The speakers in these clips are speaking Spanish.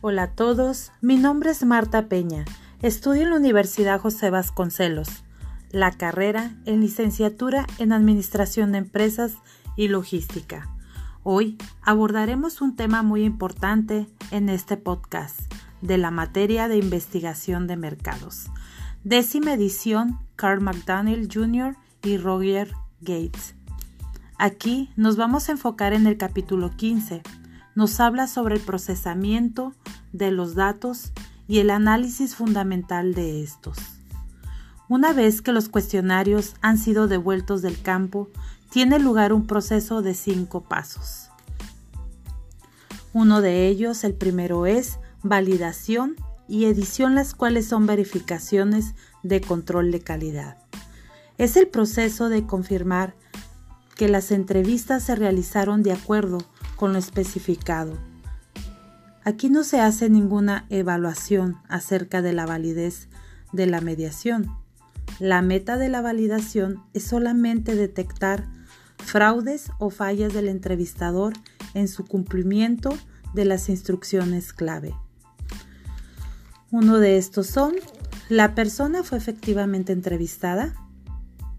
Hola a todos, mi nombre es Marta Peña. Estudio en la Universidad José Vasconcelos, la carrera en licenciatura en Administración de Empresas y Logística. Hoy abordaremos un tema muy importante en este podcast de la materia de investigación de mercados. Décima edición, Carl McDaniel Jr. y Roger Gates. Aquí nos vamos a enfocar en el capítulo 15. Nos habla sobre el procesamiento de los datos y el análisis fundamental de estos. Una vez que los cuestionarios han sido devueltos del campo, tiene lugar un proceso de cinco pasos. Uno de ellos, el primero es validación y edición, las cuales son verificaciones de control de calidad. Es el proceso de confirmar que las entrevistas se realizaron de acuerdo con lo especificado. Aquí no se hace ninguna evaluación acerca de la validez de la mediación. La meta de la validación es solamente detectar fraudes o fallas del entrevistador en su cumplimiento de las instrucciones clave. Uno de estos son, ¿la persona fue efectivamente entrevistada?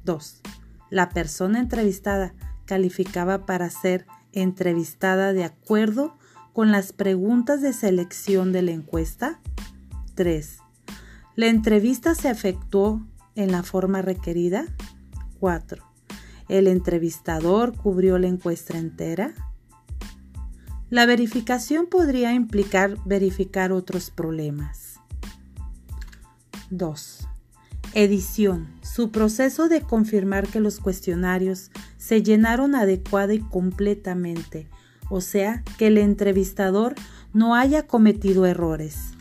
2. La persona entrevistada calificaba para ser entrevistada de acuerdo con las preguntas de selección de la encuesta. 3. La entrevista se efectuó en la forma requerida. 4. El entrevistador cubrió la encuesta entera. La verificación podría implicar verificar otros problemas. 2. Edición. Su proceso de confirmar que los cuestionarios se llenaron adecuada y completamente, o sea, que el entrevistador no haya cometido errores.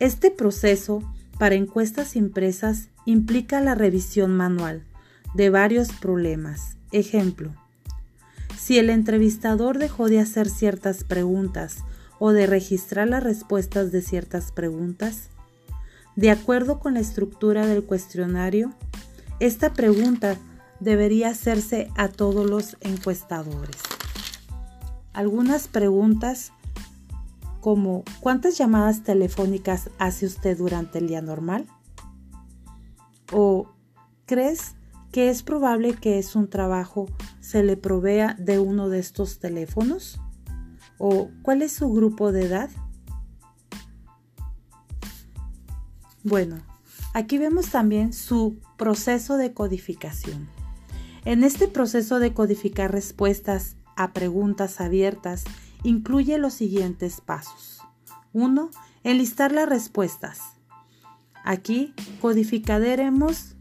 Este proceso para encuestas impresas implica la revisión manual de varios problemas. Ejemplo, si el entrevistador dejó de hacer ciertas preguntas o de registrar las respuestas de ciertas preguntas, de acuerdo con la estructura del cuestionario, esta pregunta debería hacerse a todos los encuestadores. Algunas preguntas como ¿cuántas llamadas telefónicas hace usted durante el día normal? ¿O crees que es probable que es un trabajo se le provea de uno de estos teléfonos? ¿O cuál es su grupo de edad? Bueno, aquí vemos también su proceso de codificación. En este proceso de codificar respuestas a preguntas abiertas incluye los siguientes pasos. 1. Enlistar las respuestas. Aquí codificaremos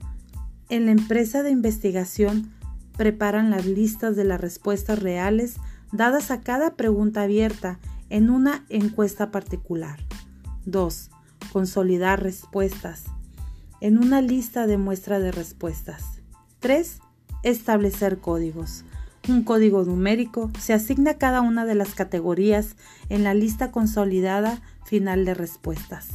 en la empresa de investigación preparan las listas de las respuestas reales dadas a cada pregunta abierta en una encuesta particular. 2 consolidar respuestas en una lista de muestra de respuestas. 3. Establecer códigos. Un código numérico se asigna a cada una de las categorías en la lista consolidada final de respuestas.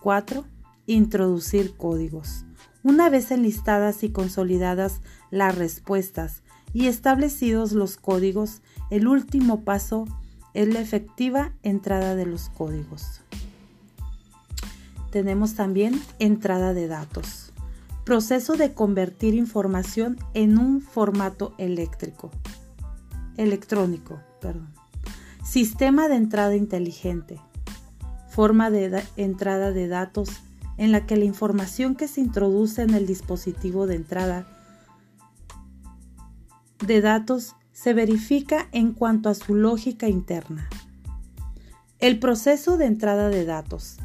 4. Introducir códigos. Una vez enlistadas y consolidadas las respuestas y establecidos los códigos, el último paso es la efectiva entrada de los códigos tenemos también entrada de datos. Proceso de convertir información en un formato eléctrico. Electrónico, perdón. Sistema de entrada inteligente. Forma de entrada de datos en la que la información que se introduce en el dispositivo de entrada de datos se verifica en cuanto a su lógica interna. El proceso de entrada de datos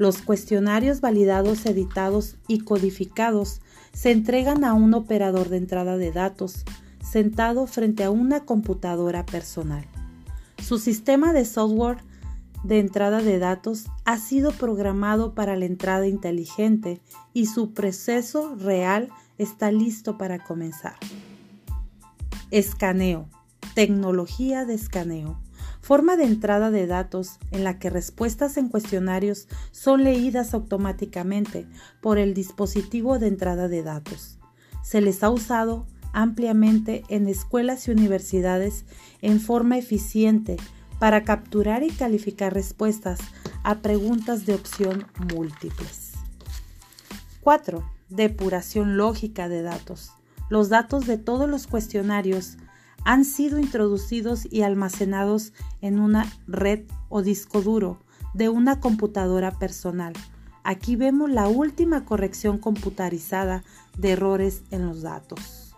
los cuestionarios validados, editados y codificados se entregan a un operador de entrada de datos sentado frente a una computadora personal. Su sistema de software de entrada de datos ha sido programado para la entrada inteligente y su proceso real está listo para comenzar. Escaneo. Tecnología de escaneo forma de entrada de datos en la que respuestas en cuestionarios son leídas automáticamente por el dispositivo de entrada de datos. Se les ha usado ampliamente en escuelas y universidades en forma eficiente para capturar y calificar respuestas a preguntas de opción múltiples. 4. Depuración lógica de datos. Los datos de todos los cuestionarios han sido introducidos y almacenados en una red o disco duro de una computadora personal. Aquí vemos la última corrección computarizada de errores en los datos.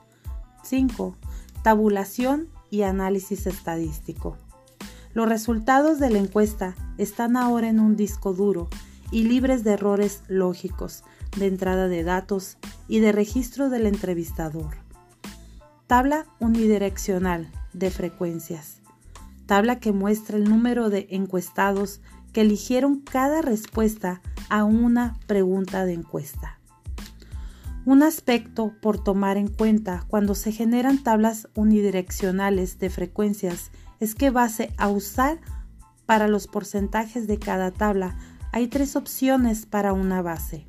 5. Tabulación y análisis estadístico. Los resultados de la encuesta están ahora en un disco duro y libres de errores lógicos, de entrada de datos y de registro del entrevistador. Tabla unidireccional de frecuencias. Tabla que muestra el número de encuestados que eligieron cada respuesta a una pregunta de encuesta. Un aspecto por tomar en cuenta cuando se generan tablas unidireccionales de frecuencias es que base a usar para los porcentajes de cada tabla hay tres opciones para una base.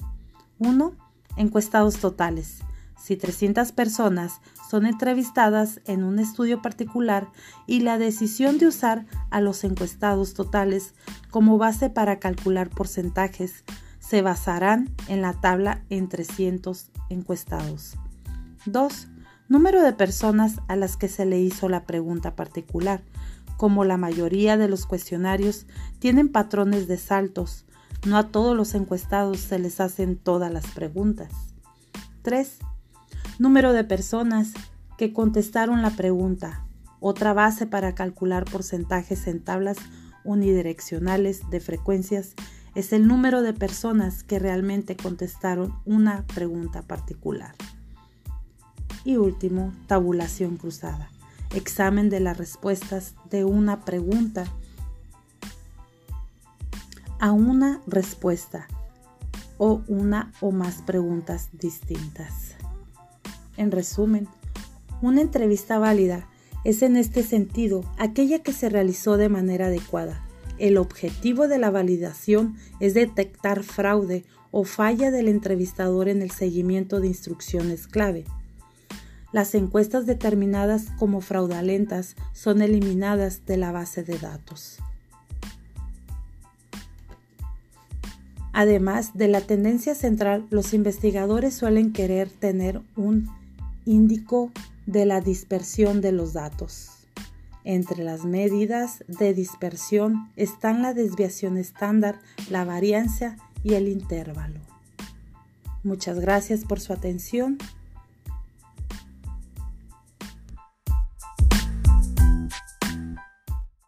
1. Encuestados totales. Si 300 personas son entrevistadas en un estudio particular y la decisión de usar a los encuestados totales como base para calcular porcentajes se basarán en la tabla en 300 encuestados. 2. Número de personas a las que se le hizo la pregunta particular. Como la mayoría de los cuestionarios tienen patrones de saltos, no a todos los encuestados se les hacen todas las preguntas. 3. Número de personas que contestaron la pregunta. Otra base para calcular porcentajes en tablas unidireccionales de frecuencias es el número de personas que realmente contestaron una pregunta particular. Y último, tabulación cruzada. Examen de las respuestas de una pregunta a una respuesta o una o más preguntas distintas. En resumen, una entrevista válida es en este sentido aquella que se realizó de manera adecuada. El objetivo de la validación es detectar fraude o falla del entrevistador en el seguimiento de instrucciones clave. Las encuestas determinadas como fraudulentas son eliminadas de la base de datos. Además de la tendencia central, los investigadores suelen querer tener un índico de la dispersión de los datos. Entre las medidas de dispersión están la desviación estándar, la varianza y el intervalo. Muchas gracias por su atención